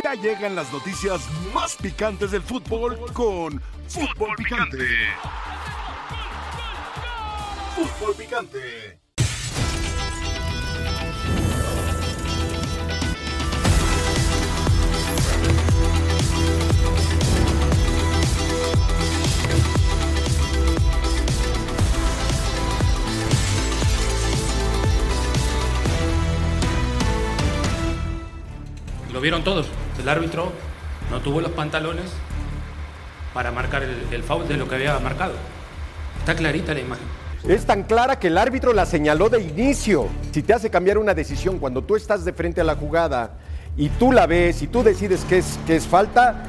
Ya llegan las noticias más picantes del fútbol con Fútbol Picante. Fútbol Picante. Lo vieron todos. El árbitro no tuvo los pantalones para marcar el, el foul de lo que había marcado. Está clarita la imagen. Es tan clara que el árbitro la señaló de inicio. Si te hace cambiar una decisión cuando tú estás de frente a la jugada y tú la ves y tú decides que es, que es falta,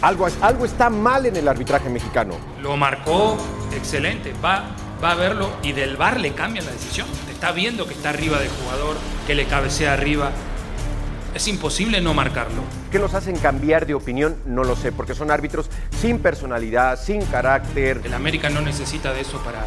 algo, algo está mal en el arbitraje mexicano. Lo marcó excelente. Va, va a verlo y del bar le cambian la decisión. Está viendo que está arriba del jugador, que le cabecea arriba. Es imposible no marcarlo. ¿Qué los hacen cambiar de opinión? No lo sé, porque son árbitros sin personalidad, sin carácter. El América no necesita de eso para,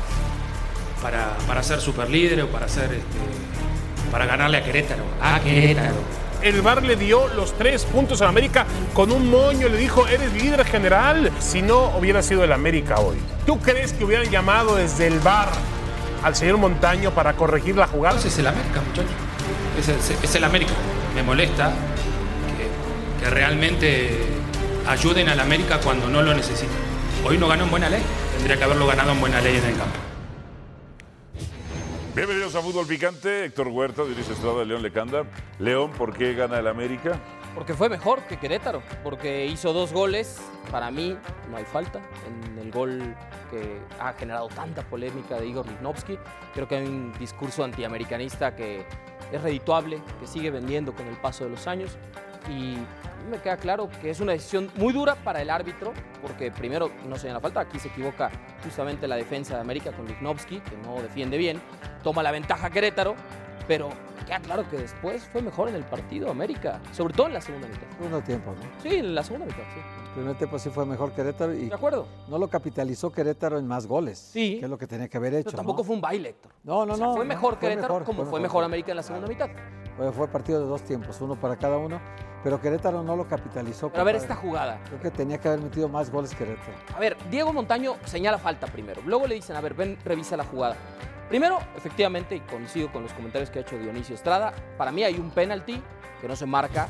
para, para ser superlíder o para ser este, para ganarle a Querétaro. A Querétaro. El VAR le dio los tres puntos al América con un moño, le dijo, eres líder general. Si no, hubiera sido el América hoy. ¿Tú crees que hubieran llamado desde el VAR al señor Montaño para corregir la jugada? Ese es el América, muchachos. Es el, América. Me molesta que, realmente ayuden al América cuando no lo necesitan. Hoy no ganó en buena ley. Tendría que haberlo ganado en buena ley en el campo. Bienvenidos a Fútbol Picante. Héctor Huerta, dirige Estrada, León Lecanda. León, ¿por qué gana el América? Porque fue mejor que Querétaro, porque hizo dos goles. Para mí no hay falta en el gol que ha generado tanta polémica de Igor Lichnowsky. Creo que hay un discurso antiamericanista que es redituable, que sigue vendiendo con el paso de los años. Y me queda claro que es una decisión muy dura para el árbitro, porque primero no se la falta, aquí se equivoca justamente la defensa de América con Lichnowsky, que no defiende bien, toma la ventaja Querétaro, pero queda claro que después fue mejor en el partido América, sobre todo en la segunda mitad. Segundo tiempo, ¿no? Sí, en la segunda mitad, sí. El primer tiempo sí fue mejor Querétaro y De acuerdo. no lo capitalizó Querétaro en más goles. Sí. Que es lo que tenía que haber hecho. Pero tampoco ¿no? fue un baile, Héctor. No, no, O sea, no. fue no, mejor Querétaro como fue mejor. América en la segunda mitad. Fue, fue partido de dos tiempos, uno para cada uno. Pero Querétaro no lo capitalizó. Pero a ver esta jugada. Creo que tenía que haber metido más goles Querétaro. A ver, Diego Montaño señala falta primero. Luego le dicen, a ver, ven, revisa la jugada. Primero, efectivamente, y coincido con los comentarios que ha hecho Dionisio Estrada, para mí hay un penalti que no se marca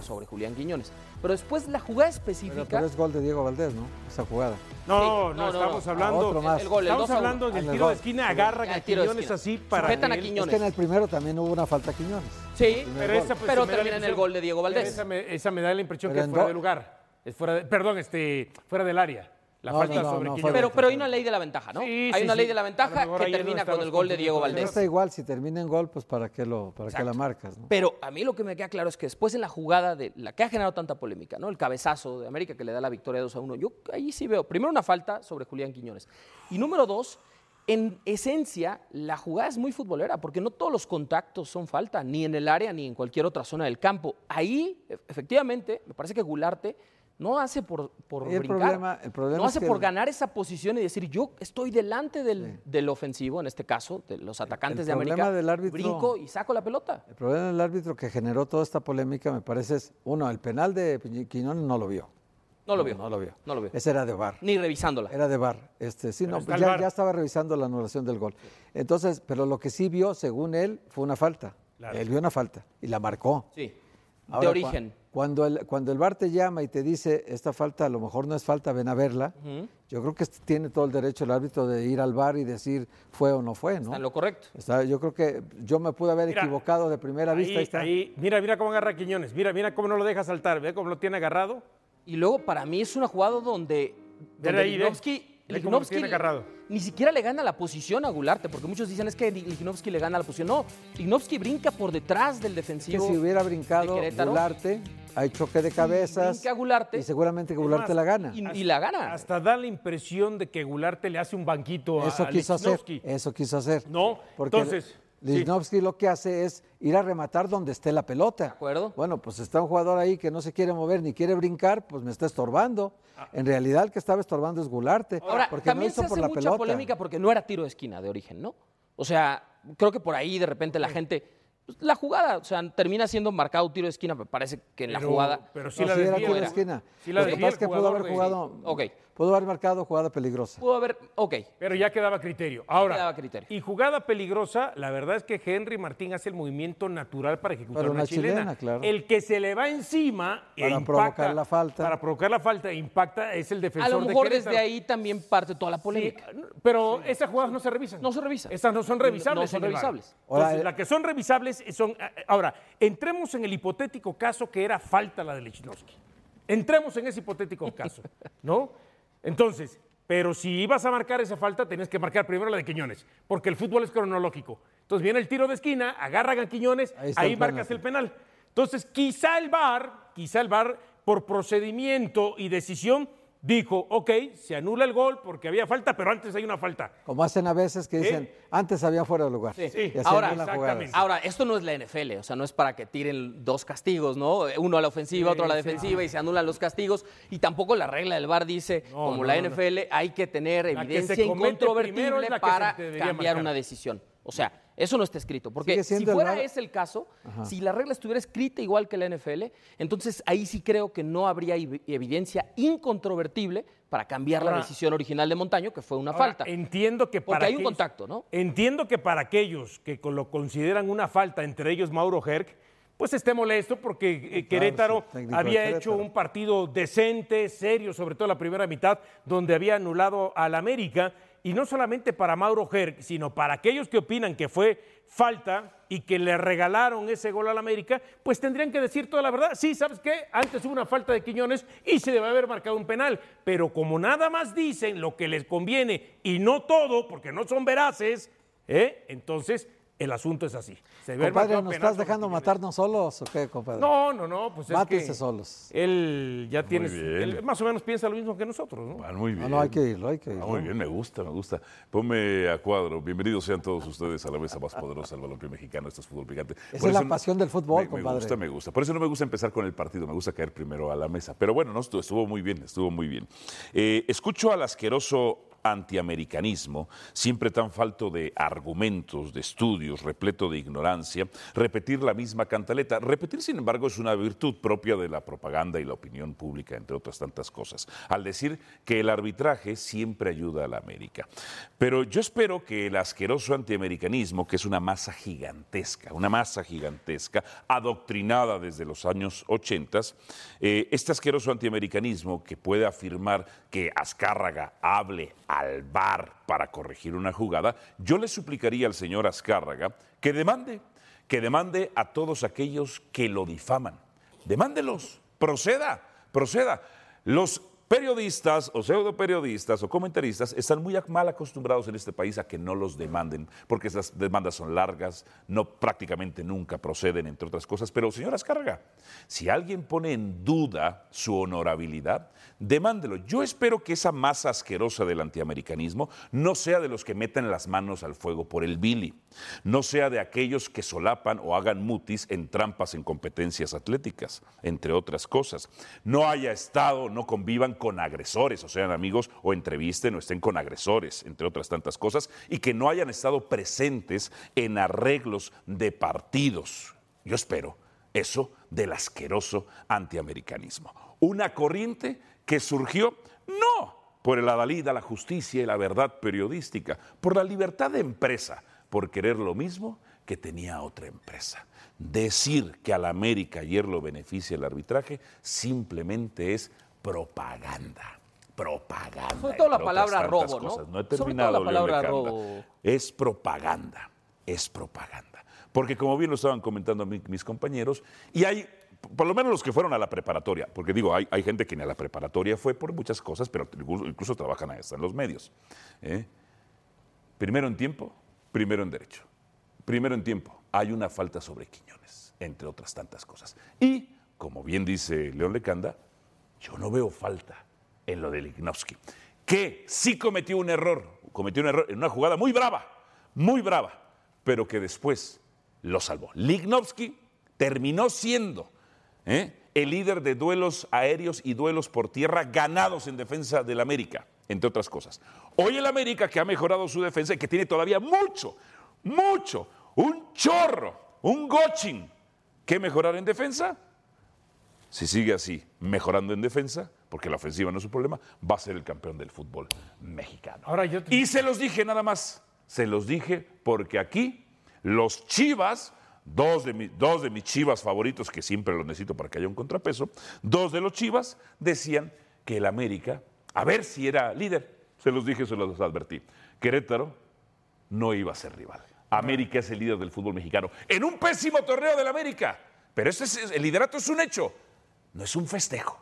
sobre Julián Quiñones. Pero después la jugada específica... pero es gol de Diego Valdés, ¿no? Esa jugada. No, Sí, no, no, no, estamos no. hablando. Otro más. El gol, el Estamos 2 a 1. hablando del Ah, tiro de esquina, agarran Ah, a de Quiñones así para. Sujetan a. Quiñones. Es que en el primero también hubo una falta a Quiñones. Sí, Pero, esa, pues, pero termina en el gol de Diego Valdés. Esa me, esa me da la impresión Pero que es fuera do- de lugar. Es fuera de- perdón, este, fuera del área. La No, falta no, no, sobre no, Quiñones. fue Pero, pero hay una ley de la ventaja, ¿no? Sí, hay sí, una sí. ley de la ventaja que termina con el gol de Diego Valdés. está igual, si termina en gol, pues para qué, lo, para qué la marcas, ¿no? Pero a mí lo que me queda claro es que después en la jugada de la que ha generado tanta polémica, ¿no? El cabezazo de América que le da la victoria 2 a 1. Yo ahí sí veo, primero una falta sobre Julián Quiñones. Y número dos, en esencia, la jugada es muy futbolera, porque no todos los contactos son falta, ni en el área ni en cualquier otra zona del campo. Ahí, e- efectivamente, me parece que Gularte no hace por, por el brincar. problema- el problema no es hace que por el- ganar esa posición y decir, yo estoy delante del, del ofensivo, en este caso, de los atacantes de problema América, del árbitro- brinco y saco la pelota. El problema del árbitro que generó toda esta polémica, me parece, es, uno, el penal de Quiñones no lo vio. No lo vio. No lo vio. No lo vio. Ese era de VAR. Ni revisándola. Era de VAR. Este, sí, no, ya, VAR. ya estaba revisando la anulación del gol. Entonces, pero lo que sí vio, según él, fue una falta. Claro. Él vio una falta y la marcó. Sí. De origen. cua- Cuando el, cuando el VAR te llama y te dice, esta falta a lo mejor no es falta, ven a verla, yo creo que tiene todo el derecho el árbitro de ir al VAR y decir fue o no fue, ¿no? Está en lo correcto. Está- yo creo que yo me pude haber Mira, equivocado de primera vista. Ahí está. ahí, mira, mira cómo agarra a Quiñones. Mira, mira cómo no lo deja saltar. Ve cómo lo tiene agarrado. Y luego para mí es una jugada donde, donde ahí, agarrado. ni siquiera le gana la posición a Gularte, porque muchos dicen es que Lichnowsky le gana la posición. No, Lichnowsky brinca por detrás del que defensivo. si hubiera brincado. Gularte, hay choque de cabezas. brinca Gularte. Y seguramente Gularte la gana. Y, y la gana. Hasta da la impresión de que Gularte le hace un banquito a- Eso a quiso hacer. Lichnowsky. Eso quiso hacer. No, Porque entonces, sí. Lichnowsky lo que hace es ir a rematar donde esté la pelota. De acuerdo. Bueno, pues está un jugador ahí que no se quiere mover ni quiere brincar, pues me está estorbando. En realidad el que estaba estorbando es Gularte. Ah. Ahora, porque también no hizo se por hace la mucha pelota. polémica porque no era tiro de esquina de origen, ¿no? O sea, creo que por ahí de repente la gente Pues, La jugada, o sea, termina siendo marcado tiro de esquina, me parece que en la Pero- jugada. Pero sí No, la sí era desvía, tiro de esquina. Sí la Lo que pasa es que pudo haber de- jugado, Ok. Pudo haber marcado jugada peligrosa. Pudo haber, ok, Pero ya quedaba criterio. Ahora, Quedaba criterio. y jugada peligrosa, la verdad es que Henry Martín hace el movimiento natural para ejecutar Para una, una chilena. chilena, claro. El que se le va encima e Para impacta- provocar la falta. Para provocar la falta e impacta es el a defensor lo de mejor Querétaro. desde ahí también parte toda la Sí, polémica. pero esas jugadas no se revisan. No se revisan. Estas no son revisables. No son revisables. Ahora, Entonces, eh, las que son revisables son. Ahora, entremos en el hipotético caso que era falta la de Lechnowsky. Entremos en ese hipotético caso, ¿no? Entonces, pero si ibas a marcar esa falta, tenías que marcar primero la de Quiñones, porque el fútbol es cronológico. Entonces viene el tiro de esquina, agarran a Quiñones, Ahí ahí, está el marcas penalti. el penal. Entonces, quizá el VAR, quizá el VAR, por procedimiento y decisión, dijo, ok, se anula el gol porque había falta, pero antes hay una falta. Como hacen a veces que dicen, antes había fuera de lugar. Sí. Ahora, exactamente. Ahora, esto no es la NFL, o sea, no es para que tiren dos castigos, ¿no? Uno a la ofensiva, otro a la defensiva y se anulan los castigos. Y tampoco la regla del VAR dice, No, como no, la no. NFL, hay que tener La que se evidencia incontrovertible es la que se para cambiar marcar. una decisión. O sea, eso no está escrito. Porque si fuera ese el caso, si la regla estuviera escrita igual que la NFL, entonces ahí sí creo que no habría ev- evidencia incontrovertible para cambiar la decisión original de Montaño, que fue una Ahora, falta. Entiendo que Porque para hay un aquellos- contacto, ¿no? Entiendo que para aquellos que lo consideran una falta, entre ellos Mauro Herc, pues esté molesto porque eh, Claro, Querétaro sí, había Querétaro. hecho un partido decente, serio, sobre todo la primera mitad, donde había anulado al América. Y no solamente para Mauro Herc, sino para aquellos que opinan que fue falta y que le regalaron ese gol al América, pues tendrían que decir toda la verdad. Sí, ¿sabes qué? Antes hubo una falta de Quiñones y se debe haber marcado un penal. Pero como nada más dicen lo que les conviene y no todo, porque no son veraces, ¿eh? entonces el asunto es así. Se Compadre, ¿nos estás dejando matarnos solos o qué, compadre? No, no, no, pues es Mátense que solos. él ya tiene, bien. él más o menos piensa lo mismo que nosotros, ¿no? Van muy bien. No, no, hay que irlo, hay que Ah, irlo. muy bien, me gusta, me gusta. Ponme a cuadro. Bienvenidos sean todos ustedes a la mesa más poderosa del balompié mexicano. Esto es fútbol picante. Esa Por es la no- pasión del fútbol, me, compadre. Me gusta, me gusta. Por eso no me gusta empezar con el partido, me gusta caer primero a la mesa. Pero bueno, no, estuvo, estuvo muy bien, estuvo muy bien. Eh, escucho al asqueroso antiamericanismo, siempre tan falto de argumentos, de estudios, repleto de ignorancia, repetir la misma cantaleta. Repetir, sin embargo, es una virtud propia de la propaganda y la opinión pública, entre otras tantas cosas, al decir que el arbitraje siempre ayuda a la América. Pero yo espero que el asqueroso antiamericanismo, que es una masa gigantesca, una masa gigantesca, adoctrinada desde los años 80, eh, este asqueroso antiamericanismo que puede afirmar que Azcárraga hable al bar para corregir una jugada, yo le suplicaría al señor Azcárraga que demande, que demande a todos aquellos que lo difaman. Demándelos, proceda, proceda. Los periodistas o pseudo periodistas o comentaristas están muy mal acostumbrados en este país a que no los demanden, porque esas demandas son largas, no prácticamente nunca proceden, entre otras cosas. Pero, señora Azcárraga, si alguien pone en duda su honorabilidad, demándelo. Yo espero que esa masa asquerosa del antiamericanismo no sea de los que metan las manos al fuego por el Billy, no sea de aquellos que solapan o hagan mutis en trampas en competencias atléticas, entre otras cosas. No haya estado, no convivan con agresores, o sean amigos, o entrevisten o estén con agresores, entre otras tantas cosas, y que no hayan estado presentes en arreglos de partidos. Yo espero eso del asqueroso antiamericanismo. Una corriente que surgió no por el adalid a la justicia y la verdad periodística, por la libertad de empresa, por querer lo mismo que tenía otra empresa. Decir que a la América ayer lo beneficia el arbitraje simplemente es propaganda. Propaganda. Sobre todo la palabra robo, ¿no? cosas. No he Sobre todo terminado, la León palabra robo. Es propaganda, es propaganda. Porque como bien lo estaban comentando mi- mis compañeros, y hay, por lo menos los que fueron a la preparatoria, porque digo, hay, hay gente que ni a la preparatoria fue por muchas cosas, pero incluso, incluso trabajan hasta en los medios. ¿eh? Primero en tiempo, primero en derecho. Primero en tiempo, hay una falta sobre Quiñones, entre otras tantas cosas. Y, como bien dice León Lecanda, yo no veo falta en lo de Lignovsky, que sí cometió un error, cometió un error en una jugada muy brava, muy brava, pero que después lo salvó. Lignovsky terminó siendo ¿eh? el líder de duelos aéreos y duelos por tierra ganados en defensa del América, entre otras cosas. Hoy el América que ha mejorado su defensa y que tiene todavía mucho, mucho, un chorro un gochin que mejorar en defensa. Si sigue así, mejorando en defensa, porque la ofensiva no es su problema, va a ser el campeón del fútbol mexicano. Ahora yo te- Y se los dije nada más, se los dije porque aquí los Chivas, dos de, mi- dos de mis Chivas favoritos, que siempre los necesito para que haya un contrapeso, dos de los Chivas decían que el América, a ver si era líder, se los dije, se los advertí, Querétaro no iba a ser rival. América es el líder del fútbol mexicano. En un pésimo torneo del América, pero ese es- el liderato es un hecho, no es un festejo.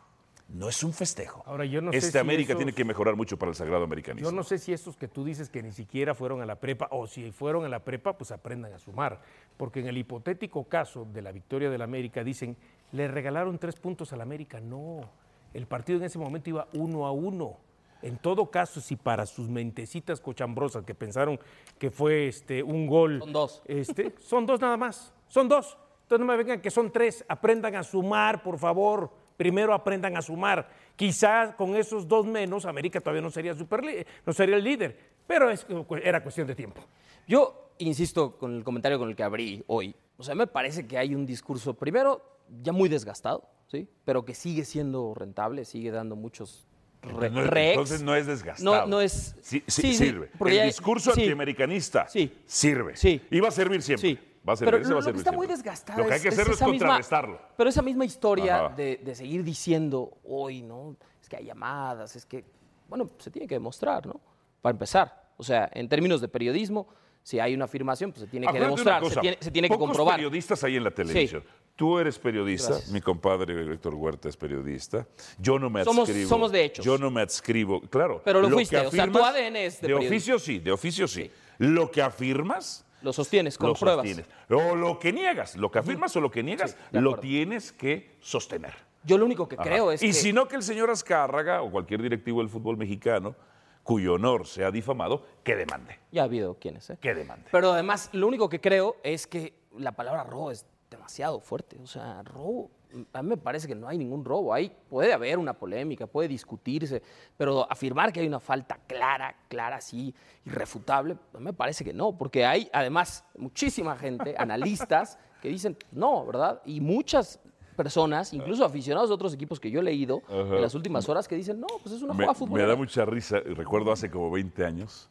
No es un festejo. Ahora, yo no sé este si América esos- tiene que mejorar mucho para el sagrado americanismo. Yo no sé si estos que tú dices que ni siquiera fueron a la prepa, o si fueron a la prepa, pues aprendan a sumar. Porque en el hipotético caso de la victoria del América, dicen, le regalaron tres puntos al América. No, el partido en ese momento iba uno a uno. En todo caso, si para sus mentecitas cochambrosas que pensaron que fue este, un gol. Son dos. Este, son dos nada más. Son dos. Entonces no me vengan que son tres. Aprendan a sumar, por favor. Primero aprendan a sumar. Quizás con esos dos menos, América todavía no sería, super no sería el líder. Pero es, era cuestión de tiempo. Yo insisto con el comentario con el que abrí hoy. O sea, me parece que hay un discurso, primero, ya muy desgastado, ¿sí? Pero que sigue siendo rentable, sigue dando muchos re- No entonces no es desgastado. No, no es. Sí, sí, sí, sí, sirve. porque el discurso sí. antiamericanista Sí. sirve. Sí. Y va a servir siempre. Sí. Va a servir, pero va a lo que servir está muy desgastado Lo que hay que es- hacerlo es, misma- contrarrestarlo. pero esa misma historia de, de seguir diciendo hoy, ¿no? Es que hay llamadas, es que, bueno, se tiene que demostrar, ¿no? Para empezar. O sea, en términos de periodismo, si hay una afirmación, pues se tiene que Acuérdate demostrar, se tiene, se tiene que comprobar. periodistas hay en la televisión. Tú eres periodista, Gracias. mi compadre Héctor Huerta es periodista. Yo no me Somos- adscribo. somos de hechos. Yo no me adscribo, claro. Pero lo fuiste, o sea, tu ADN es de De periodista. oficio sí, de oficio sí. Lo que afirmas Lo sostienes con lo pruebas. sostienes. O lo que niegas, lo que afirmas o lo que niegas, Sí, lo tienes que sostener. Yo lo único que Ajá. creo es y que... si no, que el señor Azcárraga o cualquier directivo del fútbol mexicano, cuyo honor sea difamado, que demande. Ya ha habido quienes, ¿eh? Que demande. Pero además, lo único que creo es que la palabra robo es demasiado fuerte. O sea, robo, a mí me parece que no hay ningún robo. Hay, puede haber una polémica, puede discutirse, pero afirmar que hay una falta clara, clara, sí, irrefutable, a mí me parece que no, porque hay además muchísima gente, analistas, que dicen no, ¿verdad? Y muchas personas, incluso aficionados de otros equipos que yo he leído en las últimas horas, que dicen no, pues es una Me, jugada me futbolera. da mucha risa, recuerdo hace como 20 años,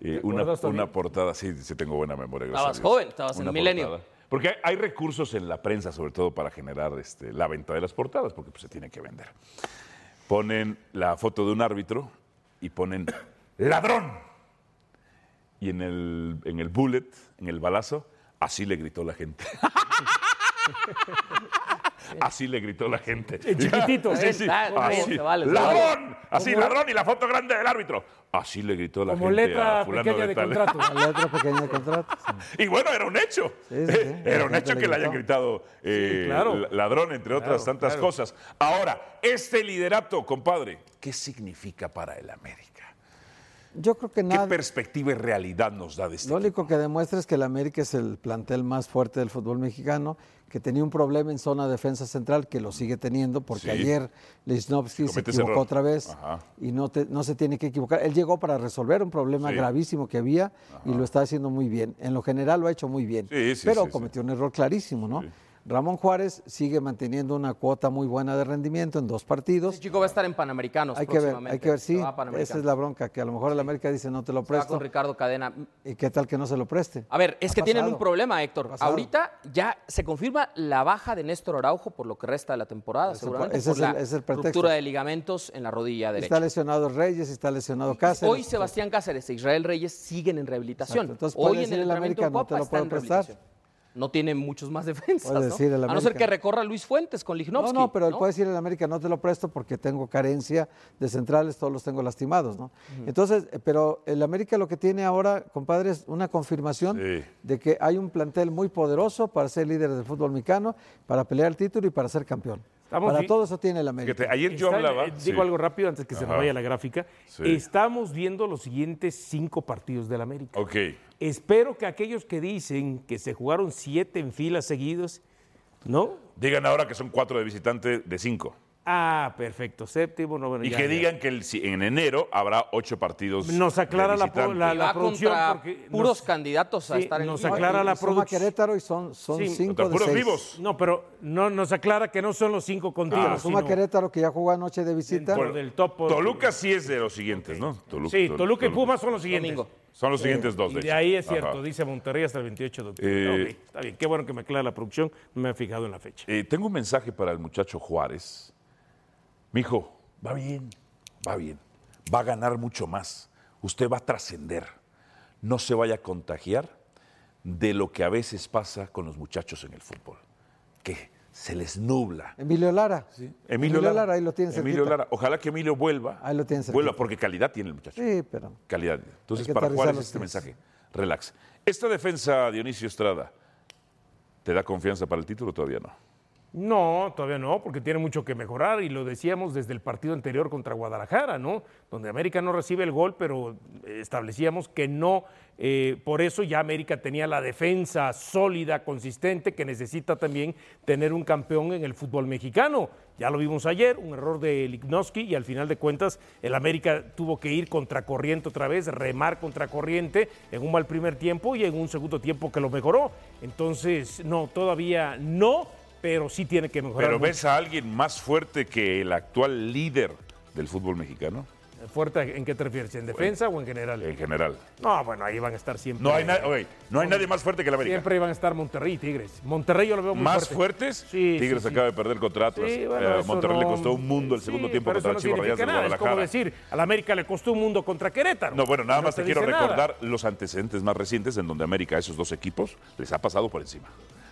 eh, una, una portada, sí, sí tengo buena memoria. Estabas joven, estabas en Una Milenio. Porque hay, hay recursos en la prensa, sobre todo para generar este, la venta de las portadas, porque pues, se tiene que vender. Ponen la foto de un árbitro y ponen ladrón. Y en el, en el bullet, en el balazo, así le gritó la gente. Así le gritó la gente. En chiquitito. Sí, Así, vale, ¡Ladrón! Así, ladrón y la foto grande del árbitro. Así le gritó la Como gente letra a fulano pequeña de de tal. contrato. La letra pequeña de contrato. sí. Y bueno, era un hecho. Sí, sí, sí. Era La un hecho que le hayan gritado eh, Sí, claro. la- ladrón, entre otras Claro, tantas claro. cosas. Ahora, este liderato, compadre, ¿qué significa para el América? Yo creo que ¿Qué nada. perspectiva y realidad nos da de este Lo equipo? único que demuestra es que el América es el plantel más fuerte del fútbol mexicano, que tenía un problema en zona defensa central, que lo sigue teniendo, porque Sí. ayer Lichnowsky se equivocó error. otra vez Ajá. y no, te- no se tiene que equivocar. Él llegó para resolver un problema Sí. gravísimo que había y lo está haciendo muy bien. En lo general lo ha hecho muy bien, Sí, pero cometió un error clarísimo, ¿no? Ramón Juárez sigue manteniendo una cuota muy buena de rendimiento en dos partidos. Ese chico va a estar en Panamericanos Hay que ver, hay que ver, sí, esa es la bronca, que a lo mejor el América dice no te lo presto, con Ricardo Cadena. y qué tal que no se lo preste. A ver, es Ha que tienen un problema, Héctor. Ahorita ya se confirma la baja de Néstor Araujo por lo que resta de la temporada, Ese seguramente ese por es el- la ese es el ruptura de ligamentos en la rodilla derecha. Está lesionado Reyes, está lesionado Cáceres. Hoy Sebastián Cáceres e Israel Reyes siguen en rehabilitación. Exacto. Entonces, puede Hoy en el el América, no te lo en prestar. No tiene muchos más defensas, ¿no? decir el A no ser que recorra Luis Fuentes con No, Lichnowsky. no, pero él puede decir en América no te lo presto porque tengo carencia de centrales, todos los tengo lastimados, ¿no? Entonces, eh, pero el América lo que tiene ahora, compadre, es una confirmación Sí. de que hay un plantel muy poderoso para ser líder del fútbol mexicano, para pelear el título y para ser campeón. Estamos para vi- todo eso tiene el América. Fíjate, ayer yo Está- hablaba. eh, sí. Digo algo rápido antes que se nos Ajá. vaya la gráfica. Sí. Estamos viendo los siguientes cinco partidos del América. Ok. Espero que aquellos que dicen que se jugaron siete en filas seguidos, ¿no? Digan ahora que son cuatro de visitante de cinco. Ah, perfecto. Séptimo, noveno. Y ya, que ya. digan que el- si- en enero habrá ocho partidos. Nos aclara de la Y producción porque puros nos- candidatos a sí, estar en nos aclara la producción. Querétaro y son, son Sí, cinco Contra de puros seis. vivos. No, pero no, nos aclara que no son los cinco pero suma sino Querétaro que ya jugó anoche de visita. dentro del top. Toluca sí es de los siguientes, ¿no? Tolu- Sí, Tol- Toluca y Pumas son los siguientes. Domingo. Son los siguientes dos, Y de hecho. ahí es cierto, Ajá. dice Monterrey hasta el 28 de octubre. Eh, está bien, qué bueno que me aclara la producción, no me he fijado en la fecha. Eh, tengo un mensaje para el muchacho Juárez. Mijo, va bien, va bien. Va a ganar mucho más. Usted va a trascender. No se vaya a contagiar de lo que a veces pasa con los muchachos en el fútbol. Que se les nubla. Emilio Lara. Emilio, Lara. ahí lo tienes Emilio Lara. Ojalá que Emilio vuelva. Ahí lo tienes Vuelva porque calidad tiene el muchacho. Sí, pero Calidad. Entonces, para Juárez los este mensaje. Relax. Esta defensa, Dionisio Estrada, ¿te da confianza para el título o todavía no? No, todavía no, porque tiene mucho que mejorar y lo decíamos desde el partido anterior contra Guadalajara, ¿no? Donde América no recibe el gol, pero eh, establecíamos que no, eh, por eso ya América tenía la defensa sólida, consistente, que necesita también tener un campeón en el fútbol mexicano. Ya lo vimos ayer, un error de Lignoski y al final de cuentas el América tuvo que ir contracorriente otra vez, remar contracorriente en un mal primer tiempo y en un segundo tiempo que lo mejoró. Entonces, no, todavía no pero sí tiene que mejorar. Pero mucho. ves a alguien más fuerte que el actual líder del fútbol mexicano, ¿Fuerte en qué te refieres? ¿En defensa o en general? en general. No, bueno, ahí van a estar siempre. No hay, na- no hay nadie más fuerte que el América. Siempre iban a estar Monterrey y Tigres. Monterrey yo lo veo muy ¿Más fuerte. fuertes? Sí, Tigres sí, sí. acaba de perder contra Atlas. Sí, bueno, Eh, Monterrey le costó un mundo el segundo tiempo contra no Chivas. Es como decir, al América le costó un mundo contra Querétaro. No, bueno, nada más te te quiero nada. recordar los antecedentes más recientes en donde América, a esos dos equipos, les ha pasado por encima.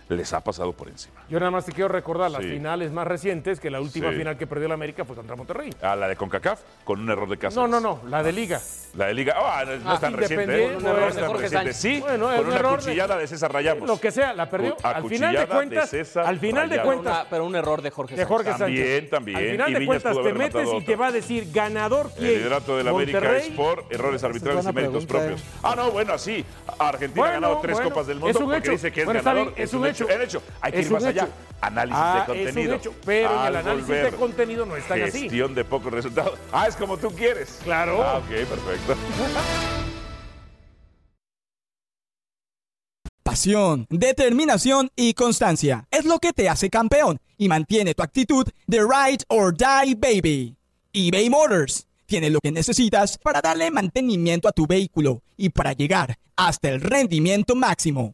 Les ha pasado por encima. Yo nada más te quiero recordar las Sí. finales más recientes, que la última Sí. final que perdió el América fue contra Monterrey. A la de CONCACAF, con un error de Cáceres. No, no, no, la de Liga. La de Liga, ah, no, no Ah, es tan reciente, ¿eh? No un error es de tan Jorge reciente. Sánchez. Sí, Bueno, con un una error de- cuchillada de César Rayamos. Lo que sea, la perdió. A Al final de cuchillada de cuentas, César al final de cuentas, Una- pero un error de Jorge de Sánchez. Jorge También, Sánchez. también. Al Y final de Viñas cuentas te metes y te va a decir ganador quién. El liderato del América Monterrey. es por errores arbitrales y méritos propios. Ah, no, bueno, así. Argentina ha ganado tres Copas del Mundo un porque dice que es ganador. es un hecho. Es hecho. Hay que Es ir más allá. hecho. Análisis Ah, de es un contenido. hecho, pero en el análisis de contenido no es tan así. Gestión de pocos resultados. Ah, es como tú quieres. Claro. Ah, ok, perfecto. Pasión, determinación y constancia es lo que te hace campeón y mantiene tu actitud de ride or die baby. eBay Motors tiene lo que necesitas para darle mantenimiento a tu vehículo y para llegar hasta el rendimiento máximo.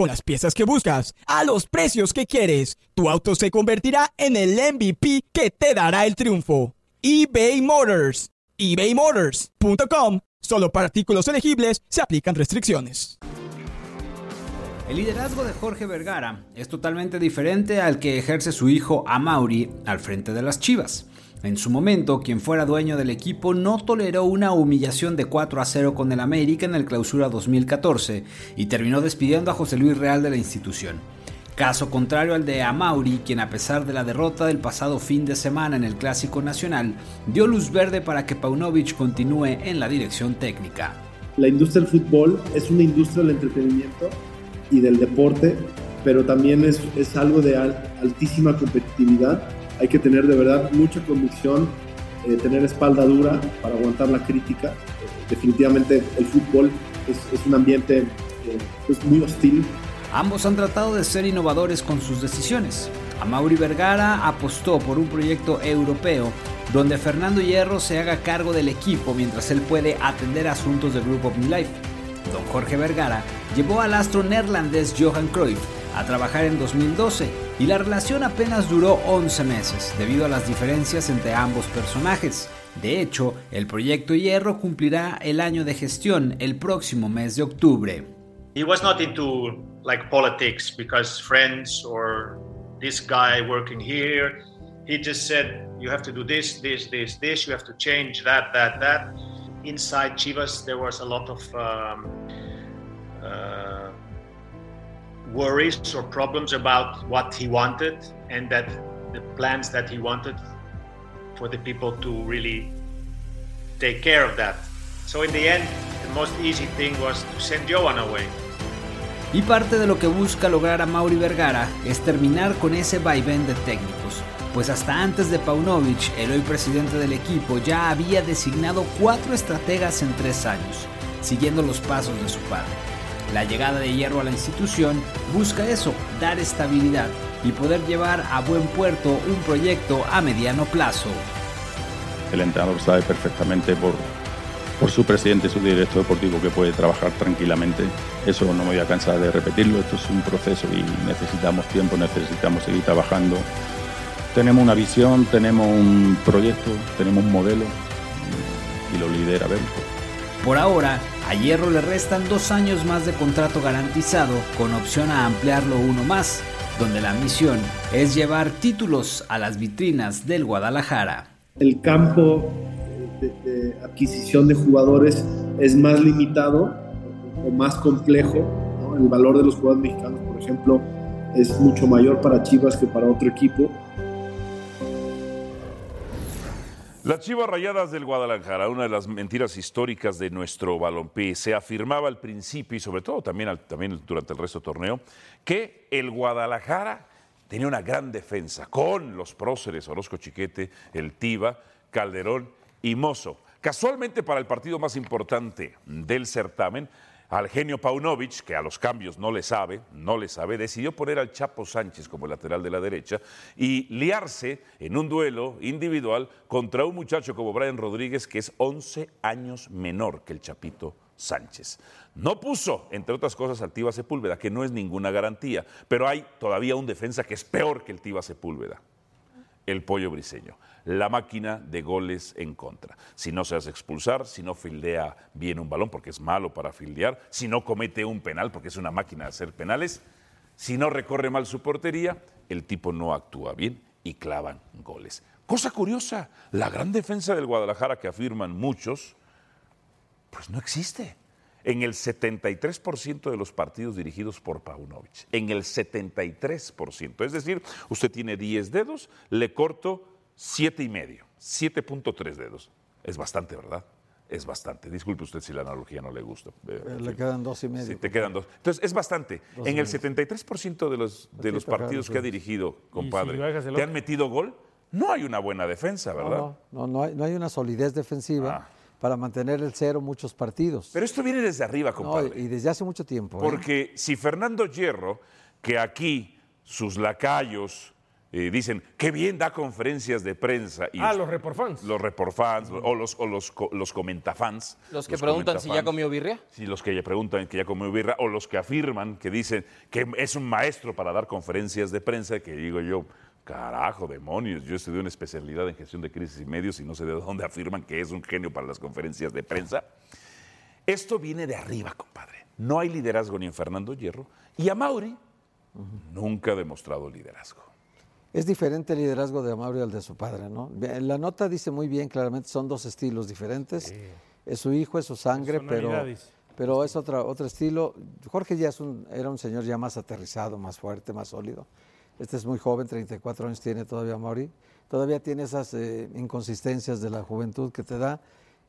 Con las piezas que buscas, a los precios que quieres, tu auto se convertirá en el MVP que te dará el triunfo. eBay Motors. ebaymotors.com. Solo para artículos elegibles se aplican restricciones. El liderazgo de Jorge Vergara es totalmente diferente al que ejerce su hijo Amauri al frente de las Chivas. En su momento, quien fuera dueño del equipo no toleró una humillación de 4 a 0 con el América en el Clausura 2014 y terminó despidiendo a José Luis Real de la institución. Caso contrario al de Amauri, quien a pesar de la derrota del pasado fin de semana en el Clásico Nacional, dio luz verde para que Paunovic continúe en la dirección técnica. La industria del fútbol es una industria del entretenimiento y del deporte, pero también es, es algo de al- altísima competitividad. Hay que tener de verdad mucha convicción, eh, tener espalda dura para aguantar la crítica. Eh, definitivamente el fútbol es, un ambiente eh, pues muy hostil, Ambos han tratado de ser innovadores con sus decisiones. Amauri Vergara apostó por un proyecto europeo donde Fernando Hierro se haga cargo del equipo mientras él puede atender asuntos del grupo OmniLife. Don Jorge Vergara llevó al astro neerlandés Johan Cruyff a trabajar en 2012 y la relación apenas duró 11 meses debido a las diferencias entre ambos personajes. De hecho, el proyecto Hierro cumplirá el año de gestión el próximo mes de octubre. he was not into like politics because friends or this guy working here he just said, you have to do this, this, this, this, you have to change that, that, that. Inside Chivas, there was a lot of um, uh, worries or problems about what he wanted and that the plans that he wanted for the people to really take care of that. So in the end, the most easy thing was to send Johan away. Y parte de lo que busca lograr a Mauri Vergara es terminar con ese vaivén de técnicos, pues hasta antes de Paunovic, el hoy presidente del equipo ya había designado cuatro estrategas en tres años, siguiendo los pasos de su padre. La llegada de Hierro a la institución busca eso, dar estabilidad y poder llevar a buen puerto un proyecto a mediano plazo. El entrenador sabe perfectamente por, por su presidente y su director deportivo que puede trabajar tranquilamente. Eso no me voy a cansar de repetirlo, esto es un proceso y necesitamos tiempo, necesitamos seguir trabajando. Tenemos una visión, tenemos un proyecto, tenemos un modelo y lo lidera Belco. Por ahora, a Hierro le restan dos años más de contrato garantizado con opción a ampliarlo uno más, donde la misión es llevar títulos a las vitrinas del Guadalajara. El campo de, adquisición de jugadores es más limitado o más complejo. El valor de los jugadores mexicanos, por ejemplo, es mucho mayor para Chivas que para otro equipo. Las Chivas Rayadas del Guadalajara, una de las mentiras históricas de nuestro balompié, se afirmaba al principio y sobre todo también, también durante el resto del torneo, que el Guadalajara tenía una gran defensa con los próceres Orozco Chiquete, el Tiva, Calderón y Mozo. Casualmente para el partido más importante del certamen, al genio Paunovic, que a los cambios no le sabe, no le sabe, decidió poner al Chapo Sánchez como lateral de la derecha y liarse en un duelo individual contra un muchacho como Brian Rodríguez, que es 11 años menor que el Chapito Sánchez. No puso, entre otras cosas, al Tiva Sepúlveda, que no es ninguna garantía, pero hay todavía un defensa que es peor que el Tiva Sepúlveda el pollo briseño, la máquina de goles en contra. Si no se hace expulsar, si no fildea bien un balón, porque es malo para fildear, si no comete un penal, porque es una máquina de hacer penales, si no recorre mal su portería, el tipo no actúa bien y clavan goles. Cosa curiosa, la gran defensa del Guadalajara que afirman muchos, pues no existe. En el 73% de los partidos dirigidos por Paunovic. En el 73%. Es decir, usted tiene 10 dedos, le corto 7 y medio, 7.3 dedos. Es bastante, ¿verdad? Es bastante. Disculpe usted si la analogía no le gusta. Eh, Eh, Le quedan dos y medio. Sí, te quedan dos. Entonces, es bastante. Dos en y el medio. 73% de los, de los partidos que ha dirigido, si compadre, el ¿te han metido gol? No hay una buena defensa, ¿verdad? No, no, no hay, no hay una solidez defensiva Ah. Para mantener el cero muchos partidos. Pero esto viene desde arriba, No, compadre. y desde hace mucho tiempo. ¿eh? Porque si Fernando Hierro, que aquí sus lacayos eh, dicen que bien da conferencias de prensa y Ah, los reporfans. los reporfans o los o los, los comentafans, Los que preguntan si ya comió birria. Sí, los que preguntan que ya comió birra, o los que afirman, que dicen que es un maestro para dar conferencias de prensa, que digo yo, carajo, demonios, yo estudié una especialidad en gestión de crisis y medios y no sé de dónde afirman que es un genio para las conferencias de prensa. Esto viene de arriba, compadre. No hay liderazgo ni en Fernando Hierro, y a Mauri nunca ha demostrado liderazgo. Es diferente el liderazgo de Amaury al de su padre, ¿no? La nota dice muy bien, claramente, son dos estilos diferentes. Es su hijo, es su sangre, pero, pero es otra, otro estilo. Jorge ya es un, era un señor ya más aterrizado, más fuerte, más sólido. Este es muy joven, 34 años tiene todavía Amaury. Todavía tiene esas eh, inconsistencias de la juventud que te da.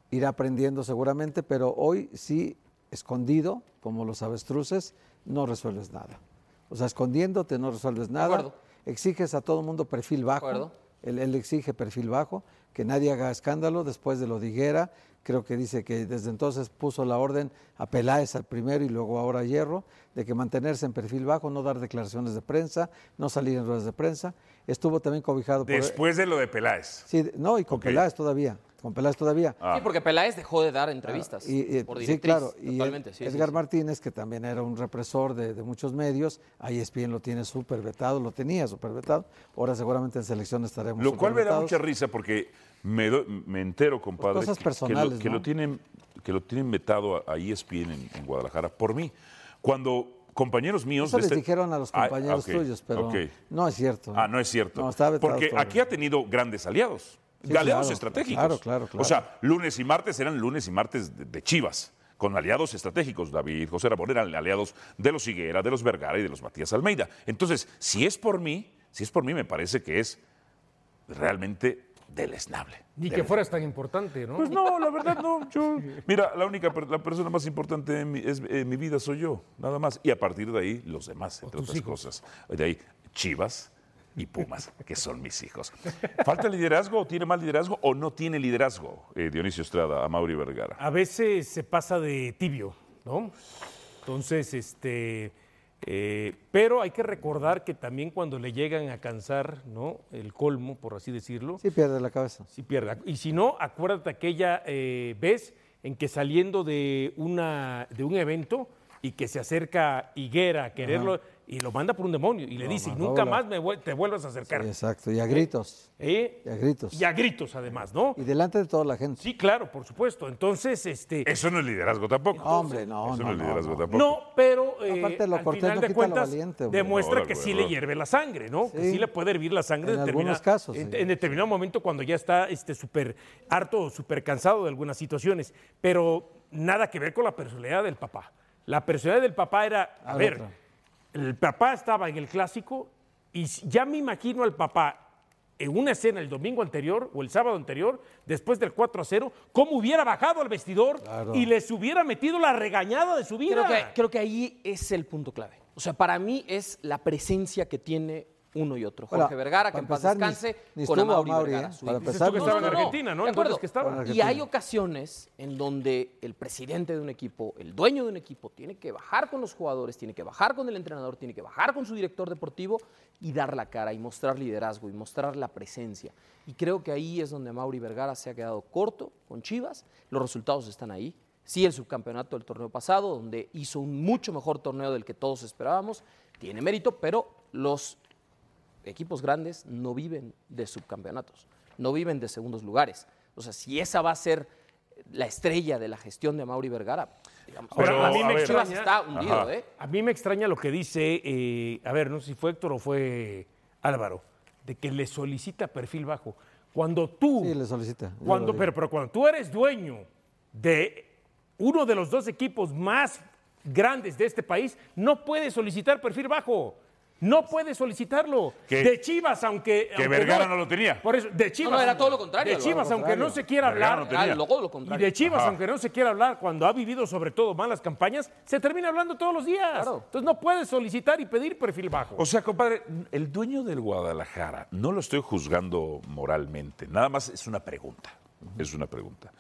Irá aprendiendo seguramente, pero hoy sí, escondido, como los avestruces, no resuelves nada. O sea, escondiéndote no resuelves nada. acuerdo. Exiges a todo mundo perfil bajo. acuerdo. Él, él exige perfil bajo, que nadie haga escándalo después de lo de Higuera. Creo que dice que desde entonces puso la orden a Peláez al primero y luego ahora a Hierro, de que mantenerse en perfil bajo, no dar declaraciones de prensa, no salir en ruedas de prensa. Estuvo también cobijado por... Después de lo de Peláez. Sí, no, y con. Peláez todavía. Con Peláez todavía. Ah. Sí, porque Peláez dejó de dar entrevistas. Y, y- por sí, directriz, claro. Y totalmente. sí, sí, Edgar sí. Martínez, que también era un represor de, de muchos medios, ahí ESPN lo tiene súper vetado, lo tenía súper vetado. Ahora seguramente en selección estaremos Lo cual me da mucha risa porque me, do- me entero, compadre, cosas que- personales, que, lo, que ¿no? lo tienen, que lo tienen vetado a, a ESPN en, en Guadalajara por mí. Cuando compañeros míos... Eso les este- dijeron a los Ah, compañeros tuyos, pero ok. no es cierto. Ah, no es cierto. No, está Porque todo. aquí ha tenido grandes aliados. Sí, aliados claro, estratégicos. claro, claro, claro. O sea, lunes y martes eran lunes y martes de, de Chivas, con aliados estratégicos. David, José Ramón eran aliados de los Higuera, de los Vergara y de los Matías Almeida. Entonces, si es por mí, si es por mí, me parece que es realmente deleznable. Ni que fueras tan importante, ¿no? Pues no, la verdad no. Yo, mira, la única la persona más importante en mi, es- en mi vida soy yo, nada más. Y a partir de ahí, los demás, entre otras cosas. De ahí, Chivas y Pumas, que son mis hijos. ¿Falta liderazgo o tiene mal liderazgo o no tiene liderazgo eh, Dionisio Estrada a Mauri Vergara? A veces se pasa de tibio, ¿no? Entonces, este. eh, pero hay que recordar que también cuando le llegan a cansar, ¿no? El colmo, por así decirlo. Sí pierde la cabeza. Sí pierde. Y si no, acuérdate aquella eh, vez en que saliendo de, una, de un evento y que se acerca Higuera a quererlo y lo manda por un demonio y le dice, a nunca volar". más me vuel- te vuelvas a acercar. Sí, exacto, y a gritos. ¿Eh? Y a gritos. Y a gritos, además, ¿no? Y delante de toda la gente. Sí, claro, por supuesto. Entonces, este... Eso no es liderazgo tampoco. Hombre, no, Eso no, no, es no, liderazgo no. tampoco. No, pero eh, Aparte, lo al cortés final no de cuentas valiente, demuestra No, que sí le hierve la sangre, ¿no? Que Sí. sí le puede hervir la sangre En determina- algunos casos, en, sí. en determinado momento cuando ya está este súper harto o súper cansado de algunas situaciones. Pero nada que ver con la personalidad del papá. La personalidad del papá era, a A ver, otra. El papá estaba en el clásico y ya me imagino al papá en una escena el domingo anterior o el sábado anterior, después del 4 a 0, cómo hubiera bajado al vestidor Claro. y les hubiera metido la regañada de su vida. Creo que, creo que ahí es el punto clave. O sea, para mí es la presencia que tiene uno y otro. Jorge Ahora, Vergara, que en paz ni- descanse, ni con Amaury Amaury, Vergara. ¿eh? su Para empezar, que estaba en Argentina, ¿no? De acuerdo. Entonces, ¿qué estaba? Y hay ocasiones en donde el presidente de un equipo, el dueño de un equipo, tiene que bajar con los jugadores, tiene que bajar con el entrenador, tiene que bajar con su director deportivo y dar la cara y mostrar liderazgo y mostrar la presencia. Y creo que ahí es donde Mauri Vergara se ha quedado corto con Chivas. Los resultados están ahí. Sí, el subcampeonato del torneo pasado, donde hizo un mucho mejor torneo del que todos esperábamos, tiene mérito, pero los equipos grandes no viven de subcampeonatos, no viven de segundos lugares. O sea, si esa va a ser la estrella de la gestión de Mauri Vergara, digamos, Pero, a mí me extraña, está hundido. ¿eh? a mí me extraña lo que dice, eh, a ver, no sé si fue Héctor o fue Álvaro, de que le solicita perfil bajo. Cuando tú, Sí, le solicita. cuando, pero, pero cuando tú eres dueño de uno de los dos equipos más grandes de este país, no puedes solicitar perfil bajo. No puedes solicitarlo. Que- de Chivas, aunque. que aunque Vergara no lo tenía. Por eso, de Chivas. No, no, era todo lo contrario, De. Chivas, aunque no se quiera Vergara hablar. no tenía. Ah, luego lo Y de Chivas, Ajá. aunque no se quiera hablar, cuando ha vivido sobre todo malas campañas, se termina hablando todos los días. Claro. Entonces no puedes solicitar y pedir perfil bajo. O sea, compadre, el dueño del Guadalajara, no lo estoy juzgando moralmente, nada más es una pregunta. Es una pregunta.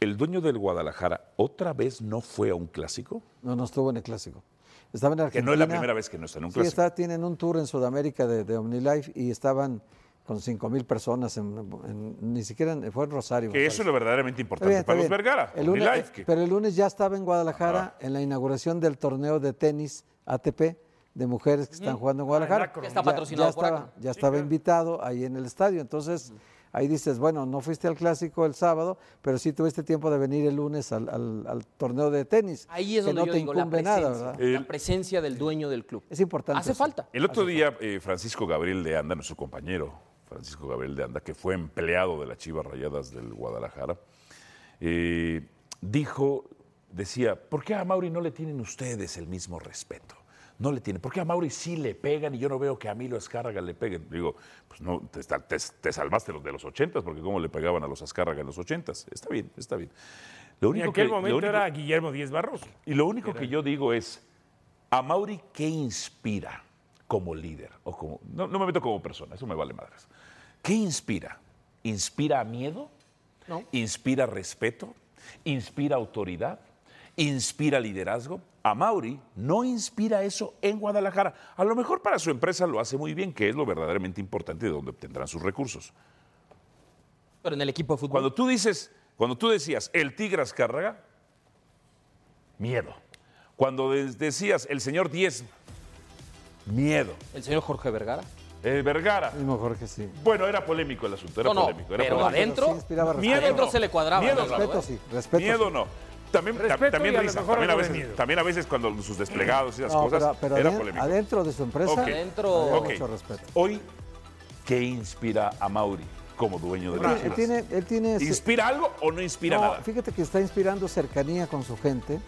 ¿El dueño del Guadalajara otra vez no fue a un clásico? No, no estuvo en el clásico. Estaba en Que Argentina. no es la primera vez que no está en un Sí, clásico. está, tienen un tour en Sudamérica de, de OmniLife y estaban con 5 mil personas, en, en- ni siquiera en- fue en Rosario. Que eso es lo verdaderamente Está importante bien, está para los. Vergara. El lunes, OmniLife, que- Pero el lunes ya estaba en Guadalajara en la inauguración del torneo de tenis ATP de mujeres que están jugando en Guadalajara. Akron. Que está Ya- patrocinado ya por estaba, ya estaba invitado ahí en el estadio. Entonces, ahí dices, bueno, no fuiste al clásico el sábado, pero sí tuviste tiempo de venir el lunes al, al- al torneo de tenis. Ahí es que donde no yo te digo la incumbe presencia, nada, ¿verdad? la presencia del dueño del club. Es importante. Hace eso. falta. El otro día, eh, Francisco Gabriel de Anda, nuestro compañero, Francisco Gabriel de Anda, que fue empleado de las Chivas Rayadas del Guadalajara, eh, dijo, decía, ¿por qué a Mauri no le tienen ustedes el mismo respeto? No le tienen. ¿Por qué a Mauri sí le pegan y yo no veo que a Milo Azcárraga le peguen? Digo, pues no, te, te- te salvaste los de los ochentas, porque cómo le pegaban a los Azcárraga en los ochentas. Está bien, está bien. Lo en único aquel que- lo momento único- era Guillermo Díez Barroso. y lo único que yo digo es, a Mauri, ¿qué inspira como líder? O como, no, no me meto como persona, eso me vale madres. ¿Qué inspira? ¿Inspira miedo? No. ¿Inspira respeto? ¿Inspira autoridad? ¿Inspira liderazgo? A Mauri no inspira eso en Guadalajara. A lo mejor para su empresa lo hace muy bien, que es lo verdaderamente importante de donde obtendrán sus recursos. Pero en el equipo de fútbol. Cuando tú dices, cuando tú decías el Tigre Azcárraga, miedo. Cuando de- decías el señor Diez, miedo. El señor Jorge Vergara. El Vergara. Mismo Jorge, sí. Bueno, era polémico el asunto, era No, no, polémico. Era pero polémico. adentro, sí. Miedo adentro no. se le cuadraba. Miedo Álvaro, Respeto ¿eh? sí, respeto Miedo sí. no. También, Respeto también y a risa, también a veces, miedo. también a veces cuando sus desplegados y esas No, cosas pero, pero era aden- polémico. adentro de su empresa. Adentro. mucho respeto. Hoy, ¿qué inspira a Mauri como dueño de Él, las él tiene, él tiene ese- ¿Inspira algo o no inspira No, nada? Fíjate que está inspirando cercanía con su gente.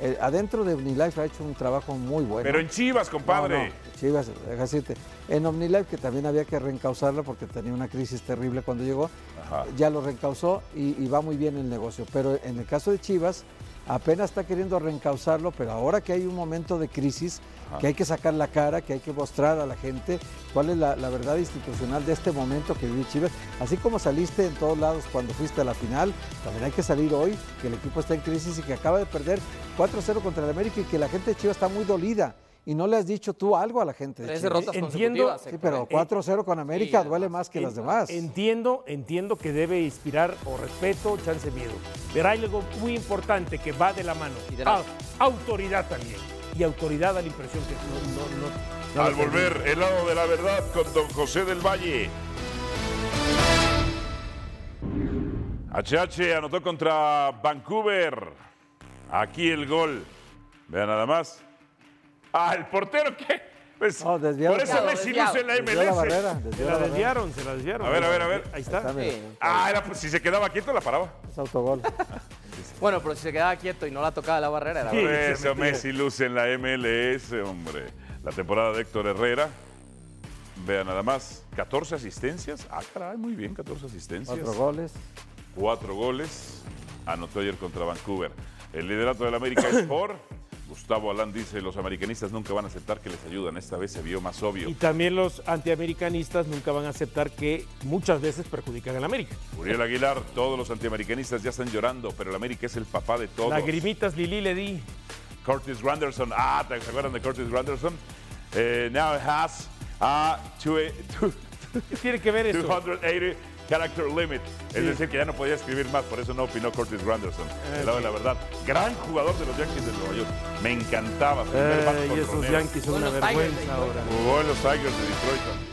Eh, adentro de OmniLife ha hecho un trabajo muy bueno. Pero en Chivas, compadre. No, no, Chivas. En OmniLife, que también había que reencauzarla porque tenía una crisis terrible cuando llegó, Ajá. ya lo reencauzó y, y va muy bien el negocio. Pero en el caso de Chivas, apenas está queriendo reencauzarlo, pero ahora que hay un momento de crisis, Ajá. que hay que sacar la cara, que hay que mostrar a la gente cuál es la, la verdad institucional de este momento que vive Chivas. Así como saliste en todos lados cuando fuiste a la final, también hay que salir hoy, que el equipo está en crisis y que acaba de perder 4-0 contra el América y que la gente de Chivas está muy dolida. Y no le has dicho tú algo a la gente Tres derrotas Entiendo- consecutivas. Sí, pero ¿eh? 4-0 con América Sí, duele más que las demás. Entiendo, entiendo que debe inspirar o respeto, chance miedo. Pero hay algo muy importante que va de la mano. Ah, autoridad también. Y autoridad da la impresión que no, no, Al volver, el lado de la verdad con don José del Valle. HH anotó contra Vancouver. Aquí el gol. Vean nada más. Ah, el portero que. Pues, No, por eso Messi desviado. luce en la Desvió la barrera, MLS. desvió Se la desviaron, se la desviaron. A ver, a ver, a ver. Ahí está. Está, Sí. Ah, era, pues, si se quedaba quieto la paraba. es autogol. Bueno, pero si se quedaba quieto y no la tocaba la barrera, era Sí. Por eso. Messi luce en la MLS, hombre. La temporada de Héctor Herrera. Vean nada más. 14 asistencias. Ah, caray, muy bien, 14 asistencias. Cuatro goles. Cuatro goles. Anotó ayer contra Vancouver. El liderato del América es por. Gustavo Alán dice, los americanistas nunca van a aceptar que les ayudan. Esta vez se vio más obvio. Y también los antiamericanistas nunca van a aceptar que muchas veces perjudican a la América. Uriel Aguilar, todos los antiamericanistas ya están llorando, pero el América es el papá de todos. Lagrimitas Lili le di. Curtis Granderson. Ah, ¿te acuerdan de Curtis Granderson? Eh, now it has a two- two- ¿Qué tiene que ver eso? 280 character limit. Es decir, que ya no podía escribir más, por eso no opinó Curtis Granderson. El lado de la verdad. Gran jugador de los Yankees de Nueva York. Me encantaba. Bat Ay, esos. Yankees son una Tigers vergüenza ahora. Jugó en los Tigers de Detroit.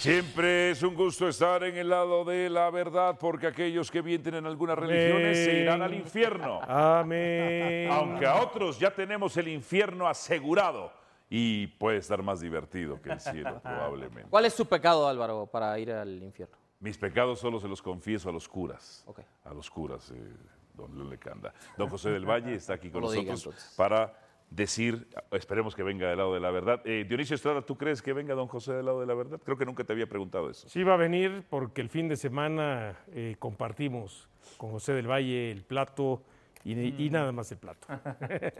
Siempre es un gusto estar en el lado de la verdad, porque aquellos que mienten en algunas religiones se irán al infierno. Amén. Aunque a otros ya tenemos el infierno asegurado. Y puede estar más divertido que el cielo, probablemente. ¿Cuál es su pecado, Álvaro, para ir al infierno? Mis pecados solo se los confieso a los curas. Ok. A los curas, eh, don León Lecanda. Don José del Valle está aquí con No lo diga, nosotros para decir, esperemos que venga del lado de la verdad. Eh, Dionisio Estrada, ¿tú crees que venga don José del lado de la verdad? Creo que nunca te había preguntado eso. Sí va a venir porque el fin de semana eh, compartimos con José del Valle el plato y, y nada más el plato.